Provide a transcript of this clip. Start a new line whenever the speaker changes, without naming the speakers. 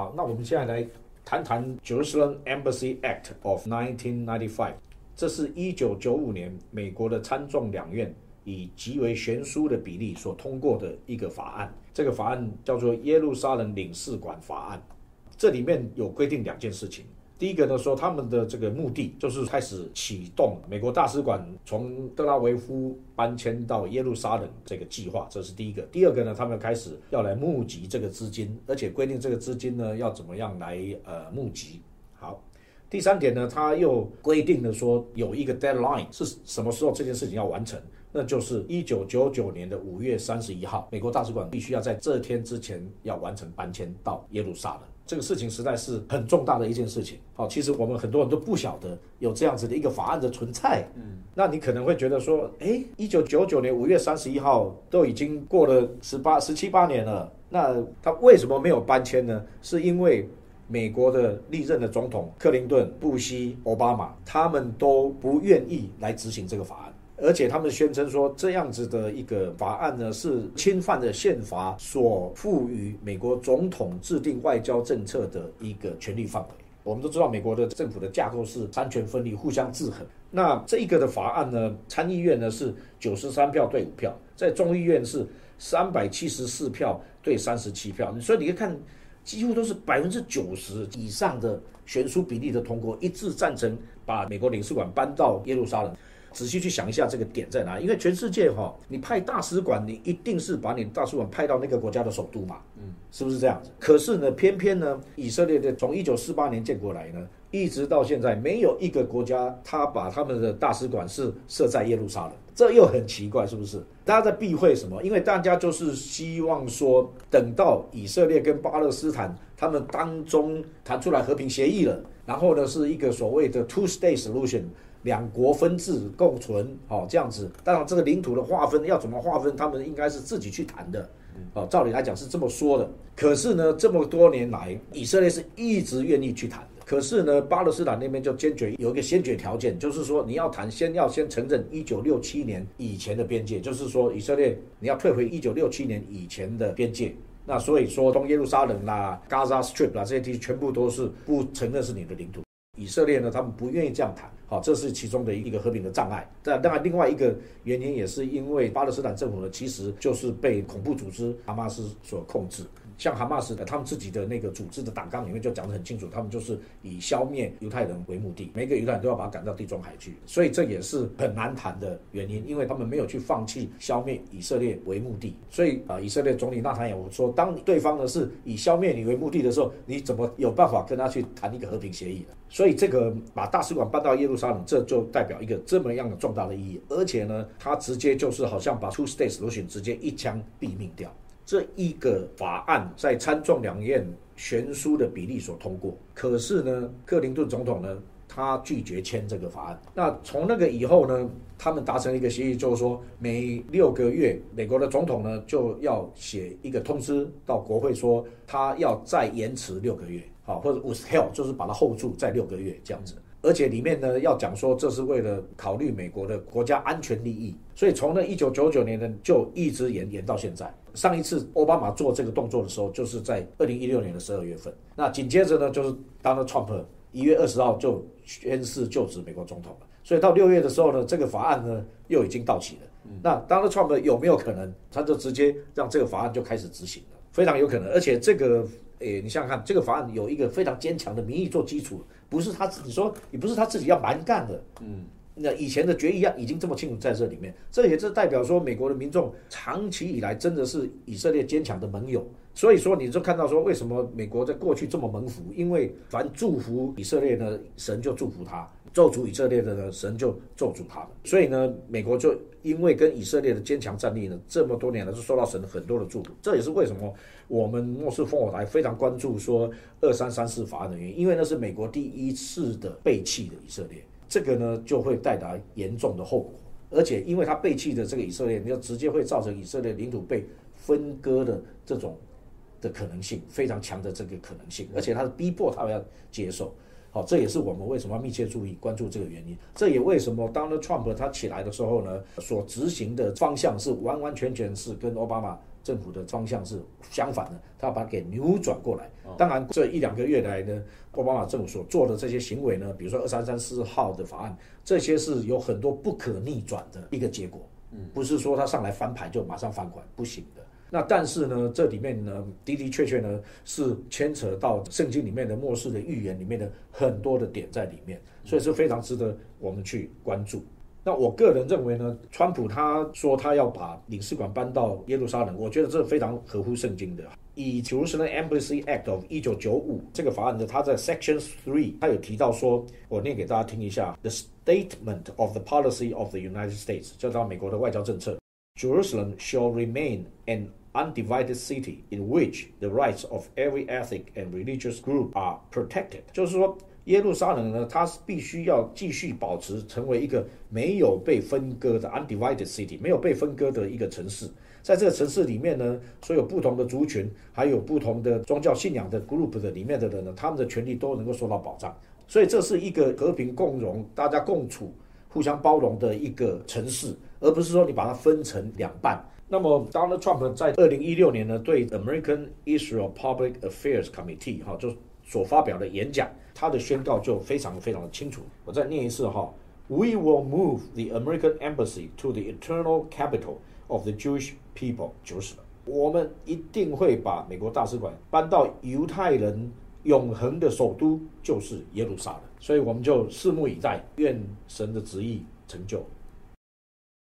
好，那我们现在来谈谈 Jerusalem Embassy Act of 1995，这是一九九五年美国的参众两院以极为悬殊的比例所通过的一个法案。这个法案叫做耶路撒冷领事馆法案，这里面有规定两件事情。第一个呢，说他们的这个目的就是开始启动美国大使馆从德拉维夫搬迁到耶路撒冷这个计划，这是第一个。第二个呢，他们开始要来募集这个资金，而且规定这个资金呢要怎么样来呃募集。好，第三点呢，他又规定了说有一个 deadline 是什么时候这件事情要完成，那就是一九九九年的五月三十一号，美国大使馆必须要在这天之前要完成搬迁到耶路撒冷。这个事情实在是很重大的一件事情。好，其实我们很多人都不晓得有这样子的一个法案的存在。嗯，那你可能会觉得说，哎，一九九九年五月三十一号都已经过了十八、十七八年了，那他为什么没有搬迁呢？是因为美国的历任的总统克林顿、布希、奥巴马他们都不愿意来执行这个法案。而且他们宣称说，这样子的一个法案呢，是侵犯了宪法所赋予美国总统制定外交政策的一个权力范围。我们都知道，美国的政府的架构是三权分立、互相制衡。那这一个的法案呢，参议院呢是九十三票对五票，在众议院是三百七十四票对三十七票。所以你可以看，几乎都是百分之九十以上的悬殊比例的通过，一致赞成把美国领事馆搬到耶路撒冷。仔细去想一下这个点在哪里？因为全世界哈，你派大使馆，你一定是把你大使馆派到那个国家的首都嘛，嗯，是不是这样子？可是呢，偏偏呢，以色列的从一九四八年建国来呢，一直到现在，没有一个国家他把他们的大使馆是设在耶路撒冷，这又很奇怪，是不是？大家在避讳什么？因为大家就是希望说，等到以色列跟巴勒斯坦他们当中谈出来和平协议了，然后呢，是一个所谓的 two-state solution。两国分治共存，好这样子。当然，这个领土的划分要怎么划分，他们应该是自己去谈的。哦，照理来讲是这么说的。可是呢，这么多年来，以色列是一直愿意去谈的。可是呢，巴勒斯坦那边就坚决有一个先决条件，就是说你要谈，先要先承认一九六七年以前的边界，就是说以色列你要退回一九六七年以前的边界。那所以说，东耶路撒冷啦、Gaza Strip 啦这些地区全部都是不承认是你的领土。以色列呢，他们不愿意这样谈，好，这是其中的一个和平的障碍。但当然，另外一个原因也是因为巴勒斯坦政府呢，其实就是被恐怖组织哈马斯所控制。像哈马斯的，他们自己的那个组织的党纲里面就讲得很清楚，他们就是以消灭犹太人为目的，每个犹太人都要把他赶到地中海去。所以这也是很难谈的原因，因为他们没有去放弃消灭以色列为目的。所以啊，以色列总理纳坦雅胡说，当对方呢是以消灭你为目的的时候，你怎么有办法跟他去谈一个和平协议呢？所以这个把大使馆搬到耶路撒冷，这就代表一个这么样的重大的意义，而且呢，他直接就是好像把 Two States Solution 直接一枪毙命掉。这一个法案在参众两院悬殊的比例所通过，可是呢，克林顿总统呢，他拒绝签这个法案。那从那个以后呢，他们达成一个协议，就是说每六个月，美国的总统呢就要写一个通知到国会，说他要再延迟六个月，好，或者 with help，就是把它 hold 住再六个月这样子。而且里面呢要讲说，这是为了考虑美国的国家安全利益，所以从那一九九九年呢就一直延延到现在。上一次奥巴马做这个动作的时候，就是在二零一六年的十二月份。那紧接着呢，就是 Donald Trump 一月二十号就宣誓就职美国总统了。所以到六月的时候呢，这个法案呢又已经到期了。那 Donald Trump 有没有可能，他就直接让这个法案就开始执行了？非常有可能。而且这个，诶，你想想看，这个法案有一个非常坚强的民意做基础，不是他自己说，也不是他自己要蛮干的。嗯。那以前的决议啊，已经这么清楚在这里面，这也是代表说美国的民众长期以来真的是以色列坚强的盟友。所以说，你就看到说，为什么美国在过去这么蒙福？因为凡祝福以色列的，神就祝福他；咒诅以色列的呢，神就咒诅他。所以呢，美国就因为跟以色列的坚强战力呢，这么多年来是受到神很多的祝福。这也是为什么我们莫斯烽火台非常关注说二三三四法案的原因，因为那是美国第一次的背弃的以色列。这个呢就会带来严重的后果，而且因为他背弃的这个以色列，你就直接会造成以色列领土被分割的这种的可能性非常强的这个可能性，而且他是逼迫他们要接受。好，这也是我们为什么要密切注意关注这个原因。这也为什么当 Trump 他起来的时候呢，所执行的方向是完完全全是跟奥巴马政府的方向是相反的，他要把它给扭转过来。当然，这一两个月来呢，奥巴马政府所做的这些行为呢，比如说二三三四号的法案，这些是有很多不可逆转的一个结果。嗯，不是说他上来翻牌就马上翻款，不行的。那但是呢，这里面呢的的确确呢是牵扯到圣经里面的末世的预言里面的很多的点在里面，所以是非常值得我们去关注。那我个人认为呢，川普他说他要把领事馆搬到耶路撒冷，我觉得这非常合乎圣经的。以 Jerusalem Embassy Act of 一九九五这个法案呢，它在 Section Three，它有提到说，我念给大家听一下：The statement of the policy of the United States，叫到美国的外交政策，Jerusalem shall remain an undivided city in which the rights of every ethnic and religious group are protected。就是说。耶路撒冷呢，它是必须要继续保持成为一个没有被分割的 undivided city，没有被分割的一个城市。在这个城市里面呢，所有不同的族群，还有不同的宗教信仰的 group 的里面的人呢，他们的权利都能够受到保障。所以这是一个和平共荣、大家共处、互相包容的一个城市，而不是说你把它分成两半。那么，Donald Trump 在二零一六年呢，对 American Israel Public Affairs Committee 哈，就所发表的演讲。他的宣告就非常非常的清楚，我再念一次哈：We will move the American embassy to the eternal capital of the Jewish people，就是了。我们一定会把美国大使馆搬到犹太人永恒的首都，就是耶路撒冷。所以我们就拭目以待，愿神的旨意成就。